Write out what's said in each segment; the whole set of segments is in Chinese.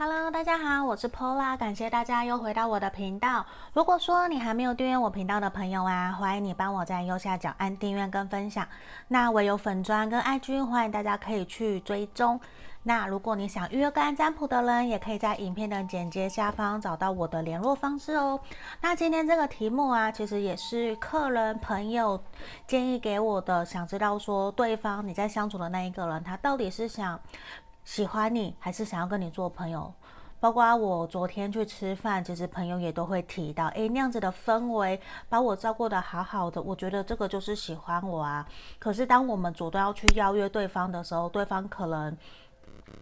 Hello，大家好，我是 Pola，感谢大家又回到我的频道。如果说你还没有订阅我频道的朋友啊，欢迎你帮我在右下角按订阅跟分享。那我有粉专跟 IG，欢迎大家可以去追踪。那如果你想预约个案占卜的人，也可以在影片的简介下方找到我的联络方式哦。那今天这个题目啊，其实也是客人朋友建议给我的，想知道说对方你在相处的那一个人，他到底是想。喜欢你还是想要跟你做朋友？包括我昨天去吃饭，其实朋友也都会提到，诶，那样子的氛围把我照顾得好好的，我觉得这个就是喜欢我啊。可是当我们主动要去邀约对方的时候，对方可能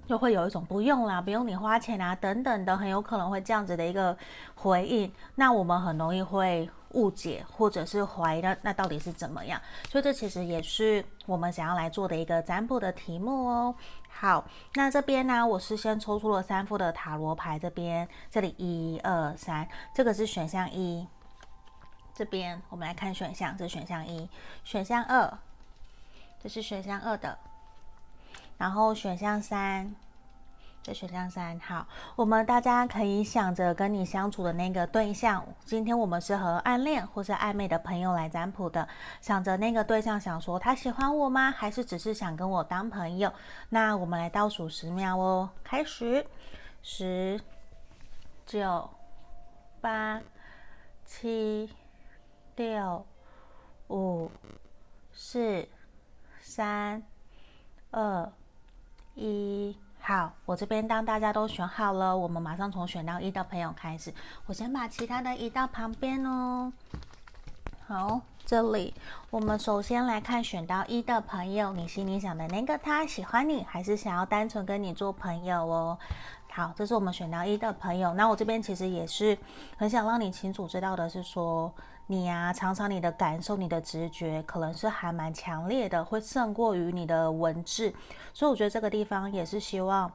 就会有一种不用啦，不用你花钱啊，等等的，很有可能会这样子的一个回应。那我们很容易会误解或者是怀疑，那那到底是怎么样？所以这其实也是我们想要来做的一个占卜的题目哦。好，那这边呢，我是先抽出了三副的塔罗牌，这边这里一二三，这个是选项一。这边我们来看选项，这是选项一，选项二，这是选项二的，然后选项三。这选项三，好，我们大家可以想着跟你相处的那个对象，今天我们是和暗恋或是暧昧的朋友来占卜的，想着那个对象想说他喜欢我吗？还是只是想跟我当朋友？那我们来倒数十秒哦，开始，十、九、八、七、六、五、四、三、二、一。好，我这边当大家都选好了，我们马上从选到一的朋友开始。我先把其他的移到旁边哦。好，这里我们首先来看选到一的朋友，你心里想的那个他喜欢你，还是想要单纯跟你做朋友哦？好，这是我们选到一的朋友。那我这边其实也是很想让你清楚知道的是说。你呀、常常你的感受、你的直觉，可能是还蛮强烈的，会胜过于你的文字。所以我觉得这个地方也是希望，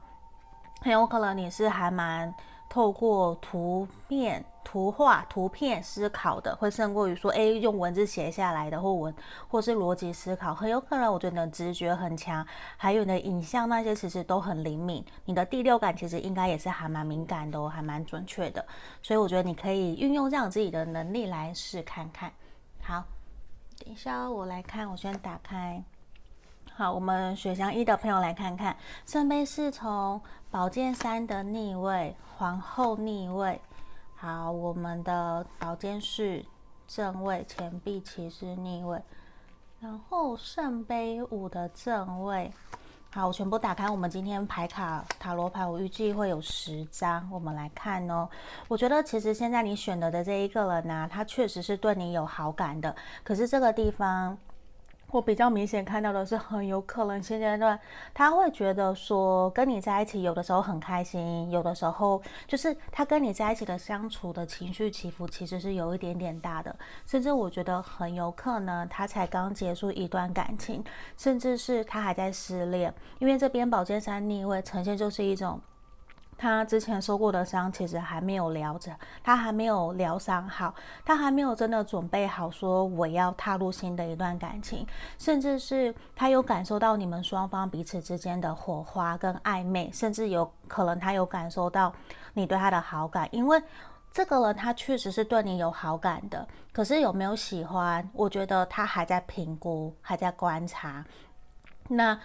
很有可能你是还蛮。透过图片、图画、图片思考的，会胜过于说，诶，用文字写下来的，或文，或是逻辑思考，很有可能。我觉得你的直觉很强，还有你的影像那些，其实都很灵敏。你的第六感其实应该也是还蛮敏感的哦，还蛮准确的。所以我觉得你可以运用这样自己的能力来试看看。好，等一下我来看，我先打开。好，我们选项一的朋友来看看，圣杯是从宝剑三的逆位，皇后逆位。好，我们的宝剑是正位，钱币骑士逆位，然后圣杯五的正位。好，我全部打开。我们今天牌卡塔罗牌，我预计会有十张，我们来看哦。我觉得其实现在你选择的这一个人呢、他确实是对你有好感的，可是这个地方。我比较明显看到的是，很有可能现阶段他会觉得说，跟你在一起有的时候很开心，有的时候就是他跟你在一起的相处的情绪起伏其实是有一点点大的，甚至我觉得很有可能他才刚结束一段感情，甚至是他还在失恋，因为这边宝剑三逆位呈现就是一种。他之前受过的伤，其实还没有疗着，他还没有疗伤好，他还没有真的准备好说我要踏入新的一段感情，甚至是他有感受到你们双方彼此之间的火花跟暧昧，甚至有可能他有感受到你对他的好感，因为这个人他确实是对你有好感的，可是有没有喜欢，我觉得他还在评估，还在观察，那。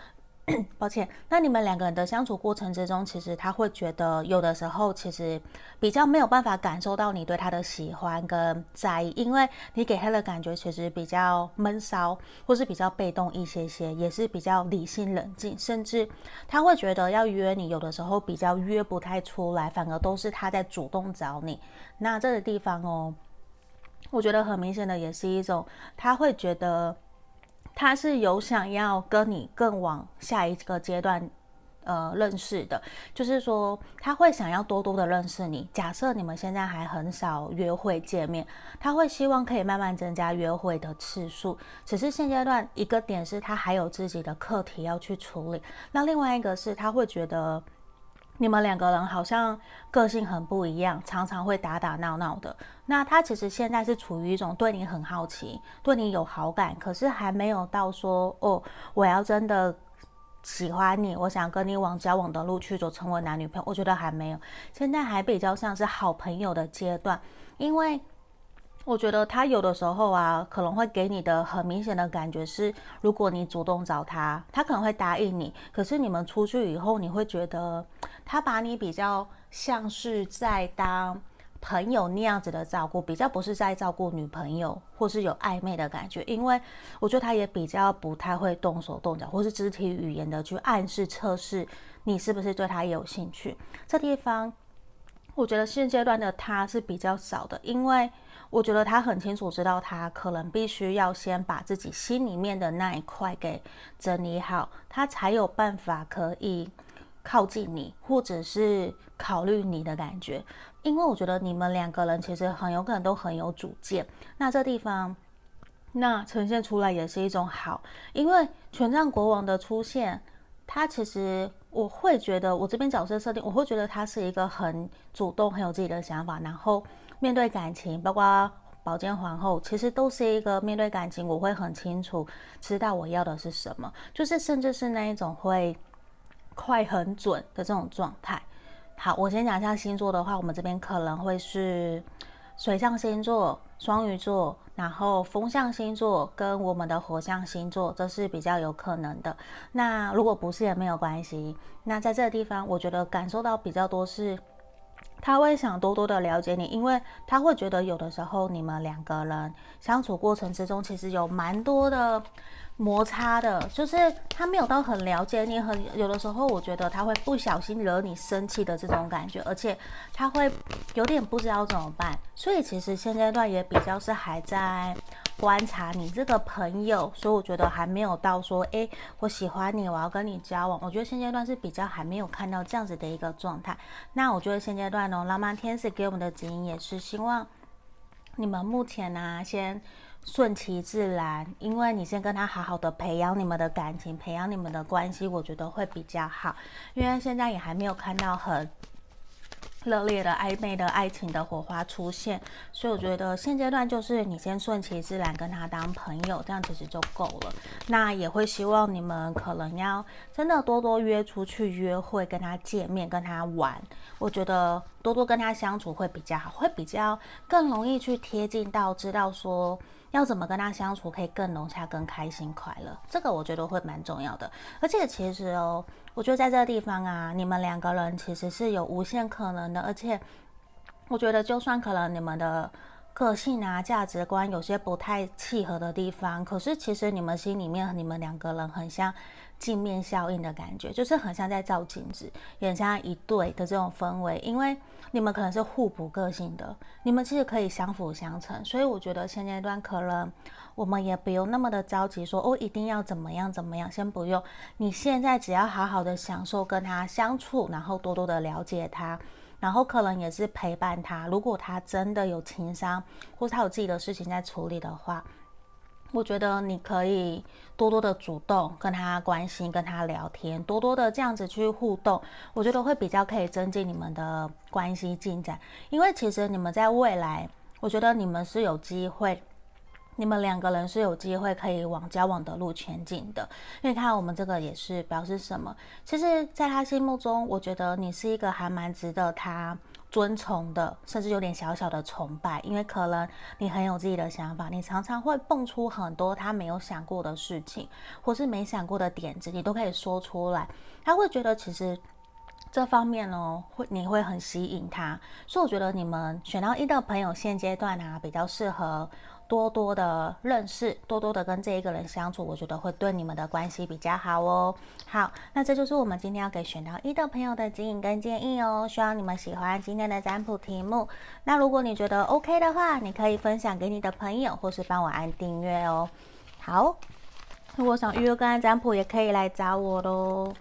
抱歉，那你们两个人的相处过程之中，其实他会觉得有的时候其实比较没有办法感受到你对他的喜欢跟在意，因为你给他的感觉其实比较闷骚，或是比较被动一些些，也是比较理性冷静，甚至他会觉得要约你，有的时候比较约不太出来，反而都是他在主动找你。那这个地方哦，我觉得很明显的也是一种，他会觉得。他是有想要跟你更往下一个阶段，呃，认识的，就是说他会想要多多的认识你。假设你们现在还很少约会见面，他会希望可以慢慢增加约会的次数。只是现阶段一个点是他还有自己的课题要去处理，那另外一个是他会觉得。你们两个人好像个性很不一样，常常会打打闹闹的。那他其实现在是处于一种对你很好奇，对你有好感，可是还没有到说哦，我要真的喜欢你，我想跟你往交往的路去走，成为男女朋友，我觉得还没有，现在还比较像是好朋友的阶段，因为我觉得他有的时候啊，可能会给你的很明显的感觉是，如果你主动找他，他可能会答应你，可是你们出去以后，你会觉得他把你比较像是在当。朋友那样子的照顾，比较不是在照顾女朋友，或是有暧昧的感觉，因为我觉得他也比较不太会动手动脚，或是肢体语言的去暗示测试你是不是对他有兴趣。这地方，我觉得现阶段的他是比较少的，因为我觉得他很清楚知道，他可能必须要先把自己心里面的那一块给整理好，他才有办法可以靠近你，或者是考虑你的感觉。因为我觉得你们两个人其实很有可能都很有主见，那这地方，那呈现出来也是一种好。因为权杖国王的出现，他其实我会觉得，我这边角色设定，我会觉得他是一个很主动、很有自己的想法，然后面对感情，包括宝剑皇后，其实都是一个面对感情，我会很清楚知道我要的是什么，就是甚至是那一种会快很准的这种状态。好，我先讲一下星座的话，我们这边可能会是水象星座、双鱼座，然后风象星座跟我们的火象星座，这是比较有可能的。那如果不是也没有关系。那在这个地方，我觉得感受到比较多是，他会想多多的了解你，因为他会觉得有的时候你们两个人相处过程之中，其实有蛮多的。摩擦的，就是他没有到很了解你，很有的时候，我觉得他会不小心惹你生气的这种感觉，而且他会有点不知道怎么办。所以其实现阶段也比较是还在观察你这个朋友，所以我觉得还没有到说，诶，我喜欢你，我要跟你交往。我觉得现阶段是比较还没有看到这样子的一个状态。那我觉得现阶段呢，浪漫天使给我们的指引也是希望你们目前呢、先。顺其自然，因为你先跟他好好的培养你们的感情，培养你们的关系，我觉得会比较好。因为现在也还没有看到很热烈的暧昧的爱情的火花出现，所以我觉得现阶段就是你先顺其自然跟他当朋友，这样其实就够了。那也会希望你们可能要真的多多约出去约会，跟他见面，跟他玩。我觉得多多跟他相处会比较好，会比较更容易去贴近到知道说。要怎么跟他相处可以更融洽、更开心、快乐？这个我觉得会蛮重要的。而且其实哦，我觉得在这个地方啊，你们两个人其实是有无限可能的。而且我觉得，就算可能你们的个性啊、价值观有些不太契合的地方，可是其实你们心里面，你们两个人很像。镜面效应的感觉，就是很像在照镜子，也像一对的这种氛围。因为你们可能是互补个性的，你们其实可以相辅相成。所以我觉得现阶段可能我们也不用那么的着急说，说哦一定要怎么样怎么样，先不用。你现在只要好好的享受跟他相处，然后多多的了解他，然后可能也是陪伴他。如果他真的有情商，或是他有自己的事情在处理的话。我觉得你可以多多的主动跟他关心，跟他聊天，多多的这样子去互动，我觉得会比较可以增进你们的关系进展。因为其实你们在未来，我觉得你们是有机会，你们两个人是有机会可以往交往的路前进的。因为看我们这个也是表示什么？其实，在他心目中，我觉得你是一个还蛮值得他。尊崇的，甚至有点小小的崇拜，因为可能你很有自己的想法，你常常会蹦出很多他没有想过的事情，或是没想过的点子，你都可以说出来。他会觉得其实这方面呢，会你会很吸引他，所以我觉得你们选到一的朋友，现阶段啊，比较适合。多多的认识，多多的跟这一个人相处，我觉得会对你们的关系比较好哦。好，那这就是我们今天要给选到一的朋友的指引跟建议哦。希望你们喜欢今天的占卜题目。那如果你觉得 OK 的话，你可以分享给你的朋友，或是帮我按订阅哦。好，如果想预约个案占卜，也可以来找我喽。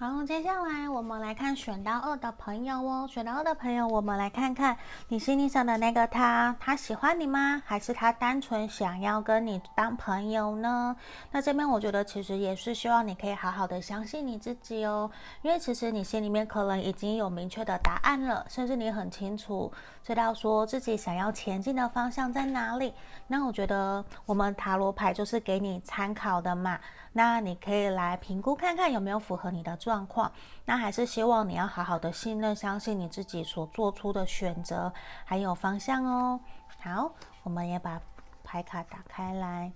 好，接下来我们来看选到二的朋友哦。选到二的朋友，我们来看看你心里想的那个他，他喜欢你吗？还是他单纯想要跟你当朋友呢？那这边我觉得其实也是希望你可以好好的相信你自己哦，因为其实你心里面可能已经有明确的答案了，甚至你很清楚知道说自己想要前进的方向在哪里。那我觉得我们塔罗牌就是给你参考的嘛。那你可以来评估看看有没有符合你的状况。那还是希望你要好好的信任、相信你自己所做出的选择还有方向哦。好，我们也把牌卡打开来，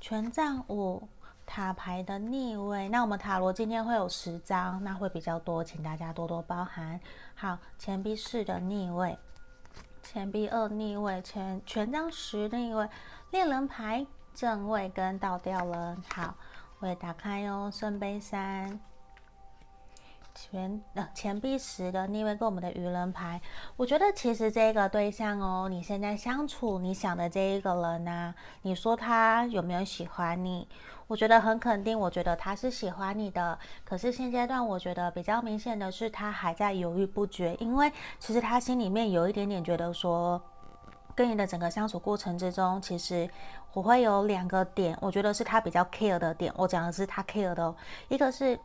权杖五。塔牌的逆位，那我们塔罗今天会有十张，那会比较多，请大家多多包涵。好，钱币四的逆位，钱币二逆位，权权杖十逆位，恋人牌正位跟倒吊人。好，我也打开哦，圣杯三。钱呃钱币十的逆位跟我们的愚人牌，我觉得其实这个对象哦，你现在相处你想的这一个人呐、你说他有没有喜欢你？我觉得很肯定，我觉得他是喜欢你的。可是现阶段我觉得比较明显的是，他还在犹豫不决，因为其实他心里面有一点点觉得说，跟你的整个相处过程之中，其实我会有两个点，我觉得是他比较 care 的点。我讲的是他 care 的哦，一个是。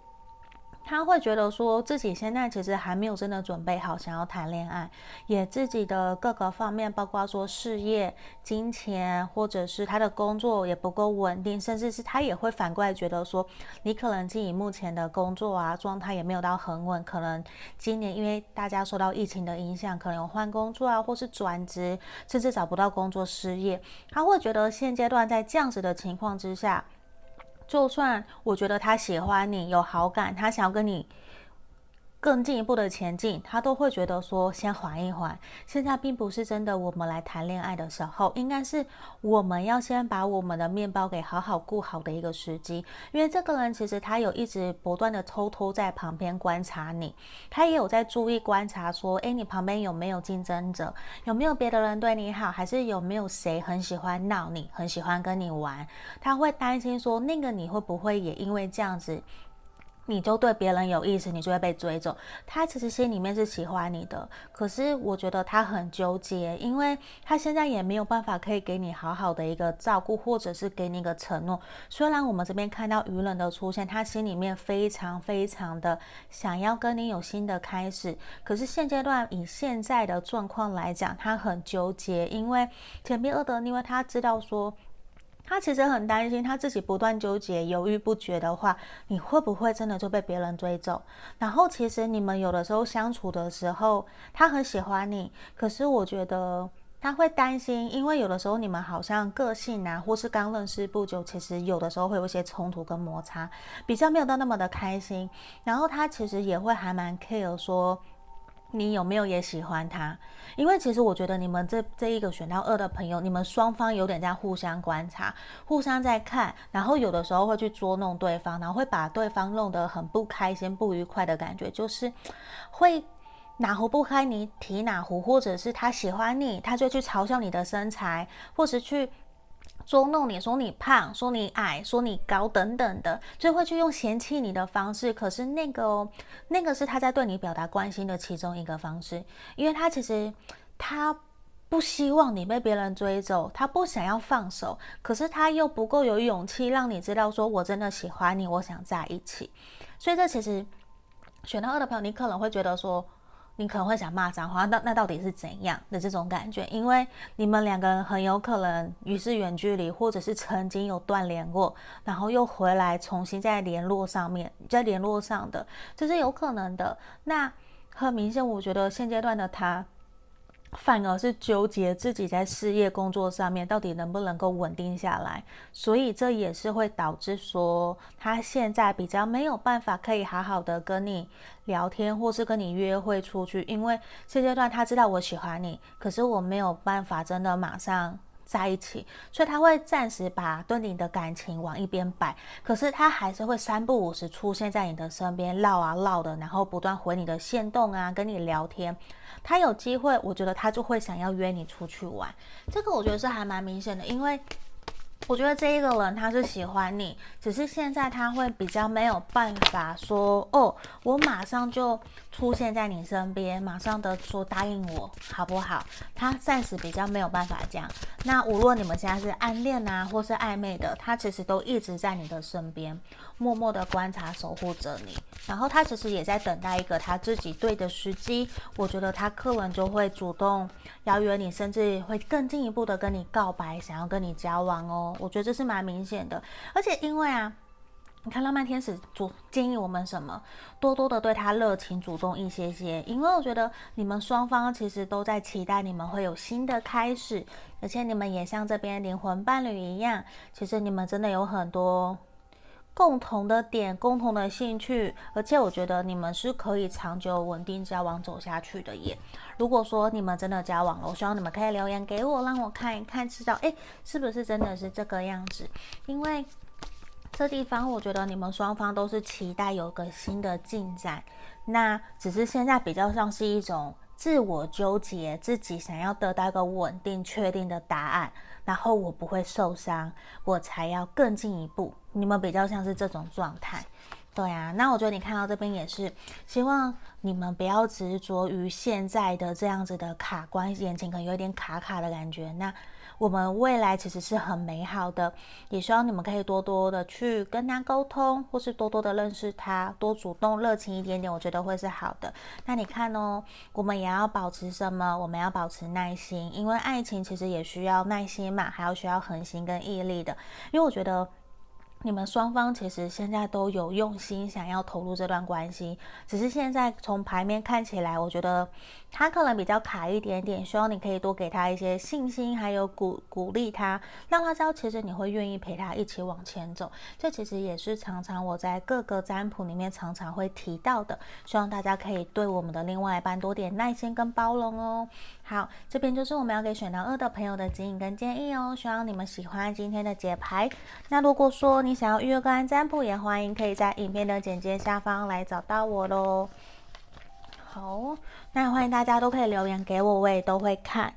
他会觉得说自己现在其实还没有真的准备好想要谈恋爱，也自己的各个方面，包括说事业、金钱，或者是他的工作也不够稳定，甚至是他也会反过来觉得说，你可能自己目前的工作啊状态也没有到很稳，可能今年因为大家受到疫情的影响，可能有换工作啊，或是转职，甚至找不到工作失业，他会觉得现阶段在这样子的情况之下。就算我觉得他喜欢你，有好感，他想要跟你更进一步的前进，他都会觉得说先缓一缓。现在并不是真的我们来谈恋爱的时候，应该是我们要先把我们的面包给好好顾好的一个时机。因为这个人其实他有一直不断的偷偷在旁边观察你，他也有在注意观察说，诶，你旁边有没有竞争者，有没有别的人对你好，还是有没有谁很喜欢闹你，很喜欢跟你玩？他会担心说，那个你会不会也因为这样子？你就对别人有意思，你就会被追走。他其实心里面是喜欢你的，可是我觉得他很纠结，因为他现在也没有办法可以给你好好的一个照顾，或者是给你一个承诺。虽然我们这边看到愚人的出现，他心里面非常非常的想要跟你有新的开始，可是现阶段以现在的状况来讲，他很纠结，因为钱币二的，因为他知道说。他其实很担心，他自己不断纠结、犹豫不决的话，你会不会真的就被别人追走？然后，其实你们有的时候相处的时候，他很喜欢你，可是我觉得他会担心，因为有的时候你们好像个性啊，或是刚认识不久，其实有的时候会有一些冲突跟摩擦，比较没有到那么的开心。然后他其实也会还蛮 care 说。你有没有也喜欢他？因为其实我觉得你们这这一个选到二的朋友，你们双方有点在互相观察，互相在看，然后有的时候会去捉弄对方，然后会把对方弄得很不开心、不愉快的感觉，就是会哪壶不开你提哪壶，或者是他喜欢你，他就去嘲笑你的身材，或是去。捉弄你，说你胖，说你矮，说你高，等等的，就会去用嫌弃你的方式。可是那个，那个是他在对你表达关心的其中一个方式，因为他其实他不希望你被别人追走，他不想要放手，可是他又不够有勇气让你知道，说我真的喜欢你，我想在一起。所以这其实选到二的朋友，你可能会觉得说。你可能会想骂脏话，那那到底是怎样的这种感觉？因为你们两个人很有可能于是远距离，或者是曾经有断联过，然后又回来重新再联络上面，在联络上的，这是有可能的。那很明显，我觉得现阶段的他。反而是纠结自己在事业工作上面到底能不能够稳定下来，所以这也是会导致说他现在比较没有办法可以好好的跟你聊天，或是跟你约会出去，因为现阶段他知道我喜欢你，可是我没有办法真的马上在一起，所以他会暂时把对你的感情往一边摆，可是他还是会三不五时出现在你的身边唠啊唠的，然后不断回你的线动啊，跟你聊天。他有机会，我觉得他就会想要约你出去玩，这个我觉得是还蛮明显的，因为我觉得这一个人他是喜欢你，只是现在他会比较没有办法说哦，我马上就出现在你身边，马上的说答应我好不好？他暂时比较没有办法这样。那无论你们现在是暗恋啊，或是暧昧的，他其实都一直在你的身边。默默的观察，守护着你，然后他其实也在等待一个他自己对的时机。我觉得他可能就会主动邀约你，甚至会更进一步的跟你告白，想要跟你交往哦。我觉得这是蛮明显的，而且因为啊，你看浪漫天使主建议我们什么？多多的对他热情主动一些些，因为我觉得你们双方其实都在期待你们会有新的开始，而且你们也像这边灵魂伴侣一样，其实你们真的有很多。共同的点，共同的兴趣，而且我觉得你们是可以长久稳定交往走下去的耶。如果说你们真的交往了，我希望你们可以留言给我，让我看一看，知道诶是不是真的是这个样子？因为这地方我觉得你们双方都是期待有个新的进展，那只是现在比较像是一种自我纠结，自己想要得到一个稳定、确定的答案。然后我不会受伤，我才要更进一步。你们比较像是这种状态，对啊。那我觉得你看到这边也是，希望你们不要执着于现在的这样子的卡关，眼前可能有点卡卡的感觉。那。我们未来其实是很美好的，也希望你们可以多多的去跟他沟通，或是多多的认识他，多主动热情一点点，我觉得会是好的。那你看哦，我们也要保持什么？我们要保持耐心，因为爱情其实也需要耐心嘛，还要需要恒心跟毅力的。因为我觉得。你们双方其实现在都有用心想要投入这段关系，只是现在从牌面看起来，我觉得他可能比较卡一点点，希望你可以多给他一些信心，还有鼓鼓励他，让他知道其实你会愿意陪他一起往前走。这其实也是常常我在各个占卜里面常常会提到的，希望大家可以对我们的另外一半多点耐心跟包容哦。好，这边就是我们要给选到二的朋友的指引跟建议哦，希望你们喜欢今天的解牌。那如果说你想要预约个案占卜，也欢迎可以在影片的简介下方来找到我喽。好，那欢迎大家都可以留言给我，我也都会看。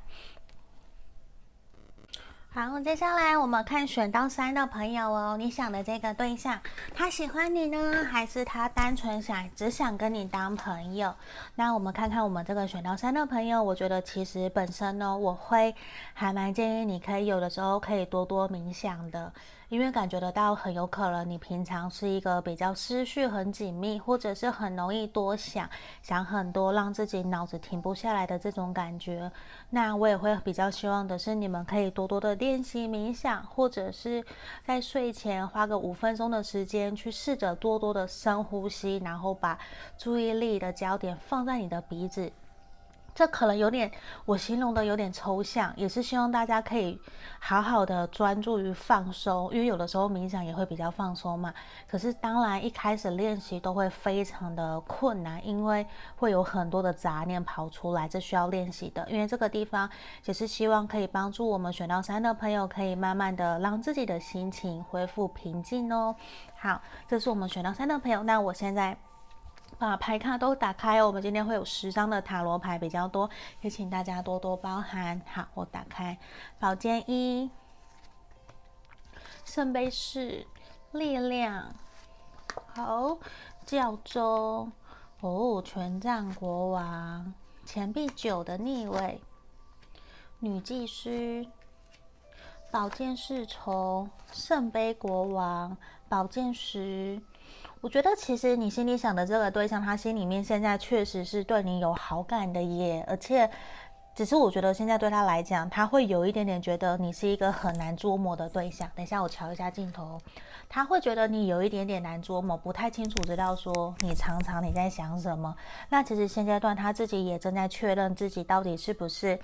然后，接下来我们看选到三的朋友哦，你想的这个对象，他喜欢你呢，还是他单纯想只想跟你当朋友？那我们看看我们这个选到三的朋友，我觉得其实本身呢，我会还蛮建议你可以有的时候可以多多冥想的。因为感觉得到，很有可能你平常是一个比较思绪很紧密，或者是很容易多想，想很多，让自己脑子停不下来的这种感觉。那我也会比较希望的是，你们可以多多的练习冥想，或者是在睡前花个五分钟的时间，去试着多多的深呼吸，然后把注意力的焦点放在你的鼻子。这可能有点，我形容的有点抽象，也是希望大家可以好好的专注于放松，因为有的时候冥想也会比较放松嘛。可是当然一开始练习都会非常的困难，因为会有很多的杂念跑出来，这需要练习的。因为这个地方也是希望可以帮助我们选到三的朋友，可以慢慢的让自己的心情恢复平静哦。好，这是我们选到三的朋友，那我现在。把牌卡都打开哦，我们今天会有十张的塔罗牌比较多，也请大家多多包涵。好，我打开宝剑一、圣杯四、力量，好，教宗哦，权杖国王，钱币九的逆位，女祭司，宝剑侍从，圣杯国王，宝剑十。我觉得其实你心里想的这个对象，他心里面现在确实是对你有好感的耶，而且只是我觉得现在对他来讲，他会有一点点觉得你是一个很难捉摸的对象。等一下我瞧一下镜头，他会觉得你有一点点难捉摸，不太清楚知道说你常常你在想什么。那其实现阶段他自己也正在确认自己到底是不是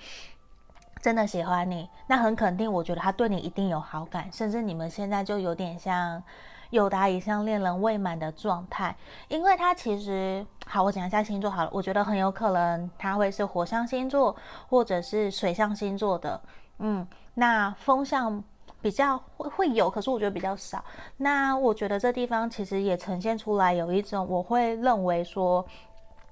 真的喜欢你。那很肯定，我觉得他对你一定有好感，甚至你们现在就有点像。有达以上恋人未满的状态，因为他其实好，我讲一下星座好了，我觉得很有可能他会是火象星座或者是水象星座的，嗯，那风象比较会会有，可是我觉得比较少。那我觉得这地方其实也呈现出来有一种，我会认为说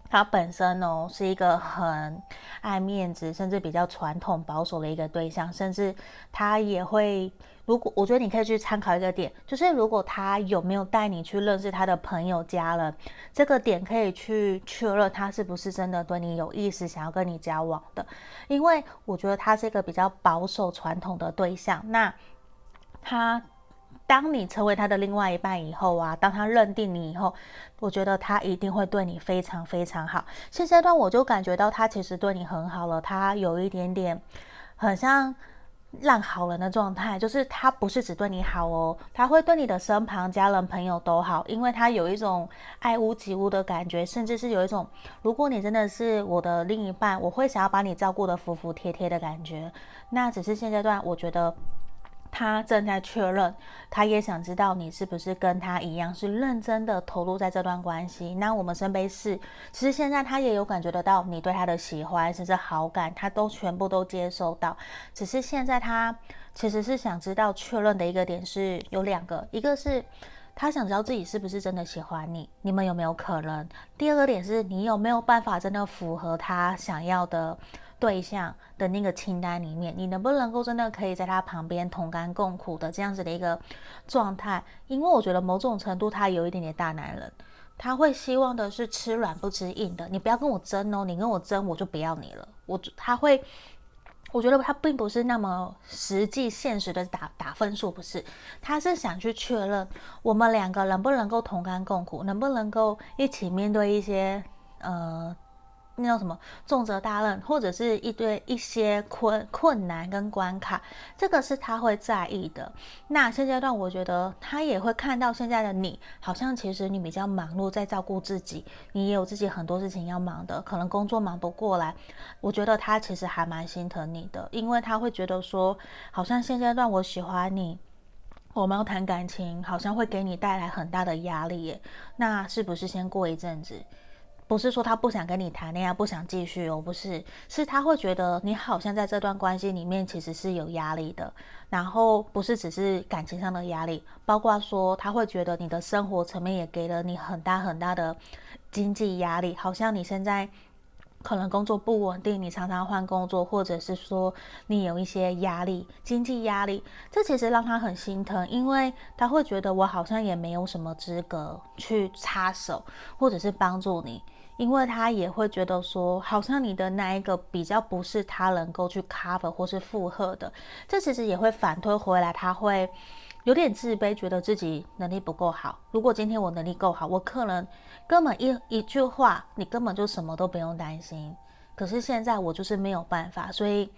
他本身哦是一个很爱面子，甚至比较传统保守的一个对象，甚至他也会。如果我觉得你可以去参考一个点，就是如果他有没有带你去认识他的朋友家人，这个点可以去确认他是不是真的对你有意思，想要跟你交往的。因为我觉得他是一个比较保守传统的对象。那他当你成为他的另外一半以后啊，当他认定你以后，我觉得他一定会对你非常非常好。现阶段我就感觉到他其实对你很好了，他有一点点很像。烂好人的状态，就是他不是只对你好哦，他会对你的身旁家人朋友都好，因为他有一种爱屋及乌的感觉，甚至是有一种，如果你真的是我的另一半，我会想要把你照顾得服服帖帖的感觉。那只是现阶段，我觉得。他正在确认，他也想知道你是不是跟他一样是认真的投入在这段关系。那我们圣杯四，其实现在他也有感觉得到你对他的喜欢，甚至好感，他都全部都接收到。只是现在他其实是想知道确认的一个点是有两个，一个是他想知道自己是不是真的喜欢你，你们有没有可能？第二个点是你有没有办法真的符合他想要的。对象的那个清单里面，你能不能够真的可以在他旁边同甘共苦的这样子的一个状态？因为我觉得某种程度他有一点点大男人，他会希望的是吃软不吃硬的。你不要跟我争哦，你跟我争我就不要你了。我他会，我觉得他并不是那么实际现实的打打分数，不是，他是想去确认我们两个能不能够同甘共苦，能不能够一起面对一些呃。那叫什么重责大任，或者是一堆一些困困难跟关卡，这个是他会在意的。那现阶段，我觉得他也会看到现在的你，好像其实你比较忙碌，在照顾自己，你也有自己很多事情要忙的，可能工作忙不过来。我觉得他其实还蛮心疼你的，因为他会觉得说，好像现阶段我喜欢你，我们要谈感情，好像会给你带来很大的压力耶。那是不是先过一阵子？不是说他不想跟你谈恋爱，不想继续哦，不是，是他会觉得你好像在这段关系里面其实是有压力的，然后不是只是感情上的压力，包括说他会觉得你的生活层面也给了你很大很大的经济压力，好像你现在可能工作不稳定，你常常换工作，或者是说你有一些压力，经济压力，这其实让他很心疼，因为他会觉得我好像也没有什么资格去插手，或者是帮助你。因为他也会觉得说，好像你的那一个比较不是他能够去 cover 或是负荷的，这其实也会反推回来，他会有点自卑，觉得自己能力不够好。如果今天我能力够好，我可能根本一一句话，你根本就什么都不用担心。可是现在我就是没有办法，所以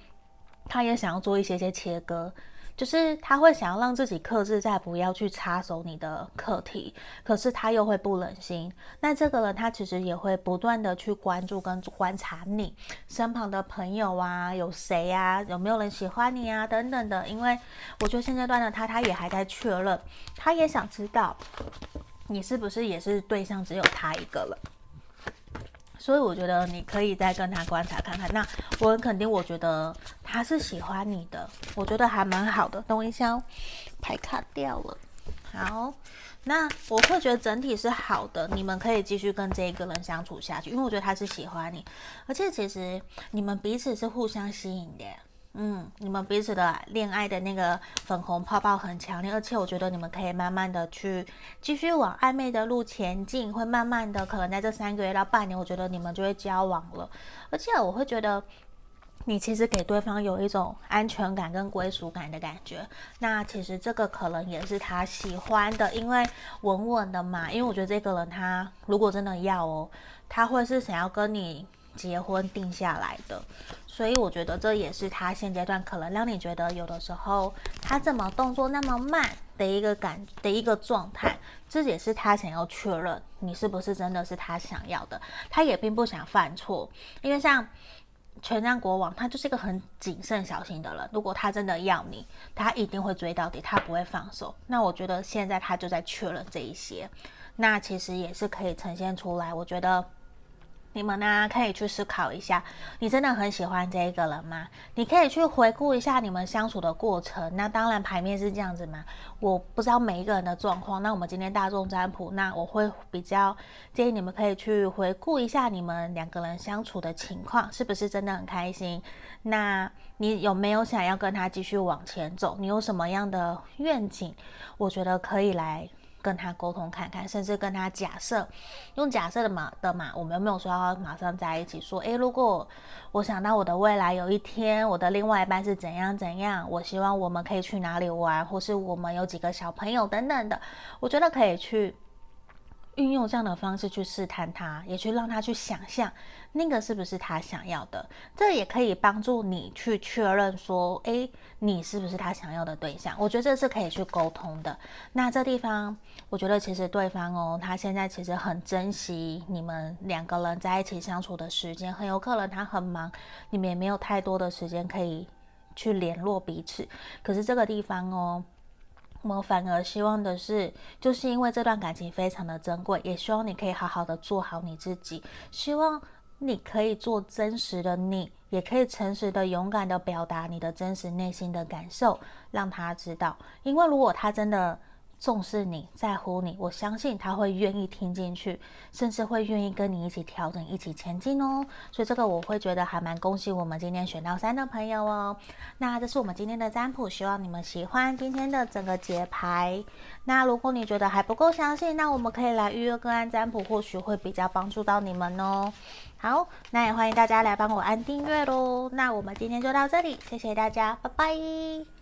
他也想要做一些些切割。就是他会想要让自己克制在不要去插手你的课题，可是他又会不忍心。那这个人他其实也会不断的去关注跟观察你身旁的朋友啊，有谁啊，有没有人喜欢你啊，等等的。因为我觉得现阶段的他，他也还在确认，他也想知道你是不是也是对象只有他一个了。所以我觉得你可以再跟他观察看看。那我很肯定，我觉得他是喜欢你的，我觉得还蛮好的。等我一下，牌卡掉了。好，那我会觉得整体是好的，你们可以继续跟这一个人相处下去，因为我觉得他是喜欢你，而且其实你们彼此是互相吸引的。嗯，你们彼此的恋爱的那个粉红泡泡很强烈，而且我觉得你们可以慢慢的去继续往暧昧的路前进，会慢慢的，可能在这三个月到半年，我觉得你们就会交往了。而且我会觉得，你其实给对方有一种安全感跟归属感的感觉，那其实这个可能也是他喜欢的，因为稳稳的嘛。因为我觉得这个人他如果真的要哦，他会是想要跟你。结婚定下来的，所以我觉得这也是他现阶段可能让你觉得有的时候他怎么动作那么慢的一个感的一个状态，这也是他想要确认你是不是真的是他想要的。他也并不想犯错，因为像权杖国王，他就是一个很谨慎小心的人。如果他真的要你，他一定会追到底，他不会放手。那我觉得现在他就在确认这一些，那其实也是可以呈现出来。我觉得。你们呢，可以去思考一下，你真的很喜欢这一个人吗？你可以去回顾一下你们相处的过程。那当然，牌面是这样子嘛，我不知道每一个人的状况。那我们今天大众占卜，那我会比较建议你们可以去回顾一下你们两个人相处的情况，是不是真的很开心？那你有没有想要跟他继续往前走？你有什么样的愿景？我觉得可以来。跟他沟通看看，甚至跟他假设，用假设的嘛的嘛，我们没有说要马上在一起？说，诶，如果我想到我的未来有一天，我的另外一半是怎样怎样，我希望我们可以去哪里玩，或是我们有几个小朋友等等的，我觉得可以去运用这样的方式去试探他，也去让他去想象那个是不是他想要的。这也可以帮助你去确认说，诶，你是不是他想要的对象？我觉得这是可以去沟通的。那这地方，我觉得其实对方哦，他现在其实很珍惜你们两个人在一起相处的时间，很有可能他很忙，你们也没有太多的时间可以去联络彼此。可是这个地方哦。我反而希望的是，就是因为这段感情非常的珍贵，也希望你可以好好的做好你自己，希望你可以做真实的你，也可以诚实的、勇敢的表达你的真实内心的感受，让他知道。因为如果他真的，重视你，在乎你，我相信他会愿意听进去，甚至会愿意跟你一起调整，一起前进哦。所以这个我会觉得还蛮恭喜我们今天选到三的朋友哦。那这是我们今天的占卜，希望你们喜欢今天的整个节牌。那如果你觉得还不够相信，那我们可以来预约个案占卜，或许会比较帮助到你们哦。好，那也欢迎大家来帮我按订阅喽。那我们今天就到这里，谢谢大家，拜拜。